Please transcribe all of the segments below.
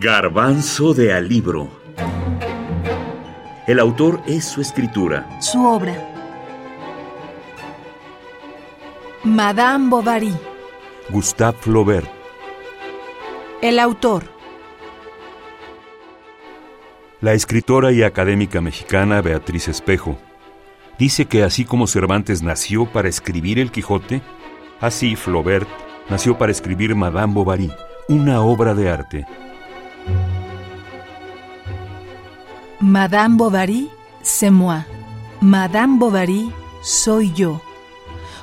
Garbanzo de Alibro. El autor es su escritura. Su obra. Madame Bovary. Gustave Flaubert. El autor. La escritora y académica mexicana Beatriz Espejo dice que así como Cervantes nació para escribir El Quijote, así Flaubert nació para escribir Madame Bovary, una obra de arte. Madame Bovary, c'est moi. Madame Bovary, soy yo.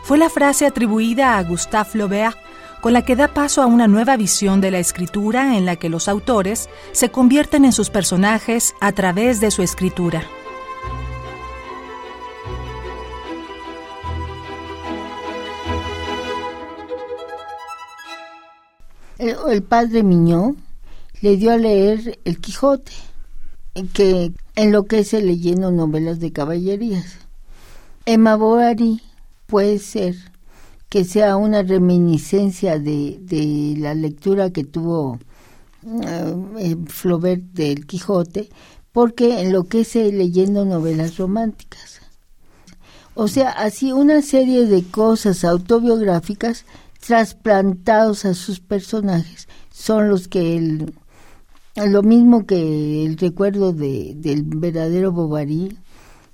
Fue la frase atribuida a Gustave Flaubert con la que da paso a una nueva visión de la escritura en la que los autores se convierten en sus personajes a través de su escritura. El, padre Miñón le dio a leer El Quijote, que enloquece leyendo novelas de caballerías. Emma Bovary puede ser que sea una reminiscencia de, de la lectura que tuvo uh, Flaubert del Quijote, porque enloquece leyendo novelas románticas. O sea, así una serie de cosas autobiográficas trasplantados a sus personajes son los que el, lo mismo que el recuerdo de, del verdadero Bovary,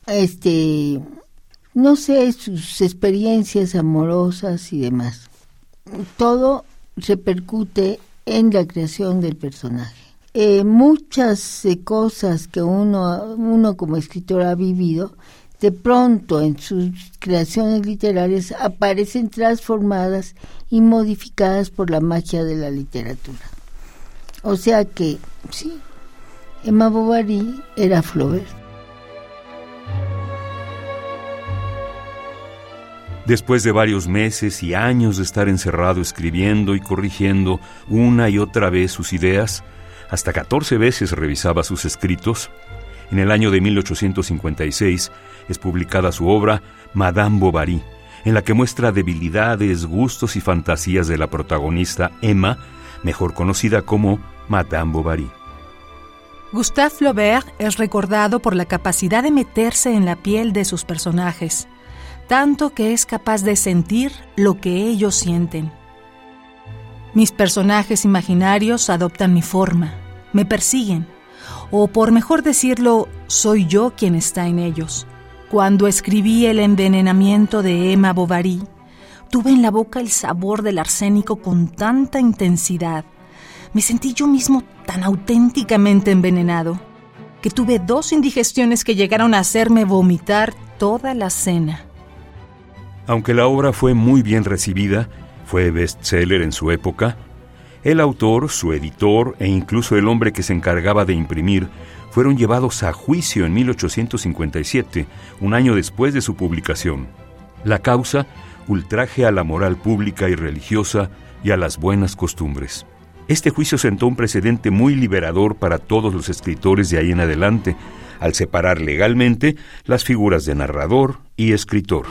este no sé, sus experiencias amorosas y demás. Todo repercute en la creación del personaje. Eh, muchas eh, cosas que uno, uno como escritor ha vivido, de pronto en sus creaciones literarias aparecen transformadas y modificadas por la magia de la literatura. O sea que, sí, Emma Bovary era Flaubert. Después de varios meses y años de estar encerrado escribiendo y corrigiendo una y otra vez sus ideas, hasta 14 veces revisaba sus escritos, en el año de 1856 es publicada su obra Madame Bovary, en la que muestra debilidades, gustos y fantasías de la protagonista Emma, mejor conocida como Madame Bovary. Gustave Flaubert es recordado por la capacidad de meterse en la piel de sus personajes tanto que es capaz de sentir lo que ellos sienten. Mis personajes imaginarios adoptan mi forma, me persiguen, o por mejor decirlo, soy yo quien está en ellos. Cuando escribí el envenenamiento de Emma Bovary, tuve en la boca el sabor del arsénico con tanta intensidad, me sentí yo mismo tan auténticamente envenenado, que tuve dos indigestiones que llegaron a hacerme vomitar toda la cena. Aunque la obra fue muy bien recibida, fue bestseller en su época, el autor, su editor e incluso el hombre que se encargaba de imprimir fueron llevados a juicio en 1857, un año después de su publicación. La causa, ultraje a la moral pública y religiosa y a las buenas costumbres. Este juicio sentó un precedente muy liberador para todos los escritores de ahí en adelante, al separar legalmente las figuras de narrador y escritor.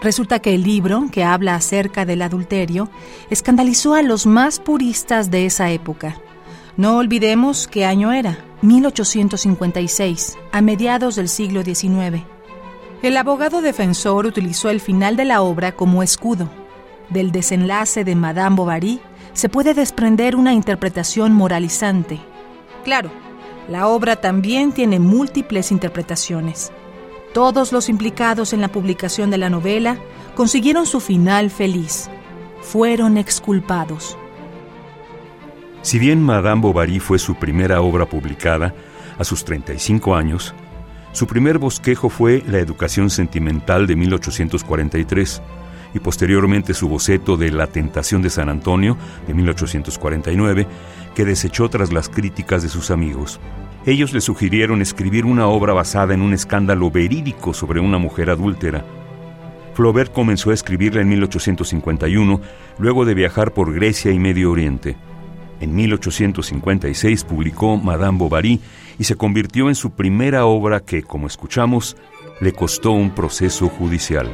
Resulta que el libro, que habla acerca del adulterio, escandalizó a los más puristas de esa época. No olvidemos qué año era, 1856, a mediados del siglo XIX. El abogado defensor utilizó el final de la obra como escudo. Del desenlace de Madame Bovary se puede desprender una interpretación moralizante. Claro, la obra también tiene múltiples interpretaciones. Todos los implicados en la publicación de la novela consiguieron su final feliz. Fueron exculpados. Si bien Madame Bovary fue su primera obra publicada, a sus 35 años, su primer bosquejo fue La educación sentimental de 1843 y posteriormente su boceto de La tentación de San Antonio de 1849, que desechó tras las críticas de sus amigos. Ellos le sugirieron escribir una obra basada en un escándalo verídico sobre una mujer adúltera. Flaubert comenzó a escribirla en 1851, luego de viajar por Grecia y Medio Oriente. En 1856 publicó Madame Bovary y se convirtió en su primera obra que, como escuchamos, le costó un proceso judicial.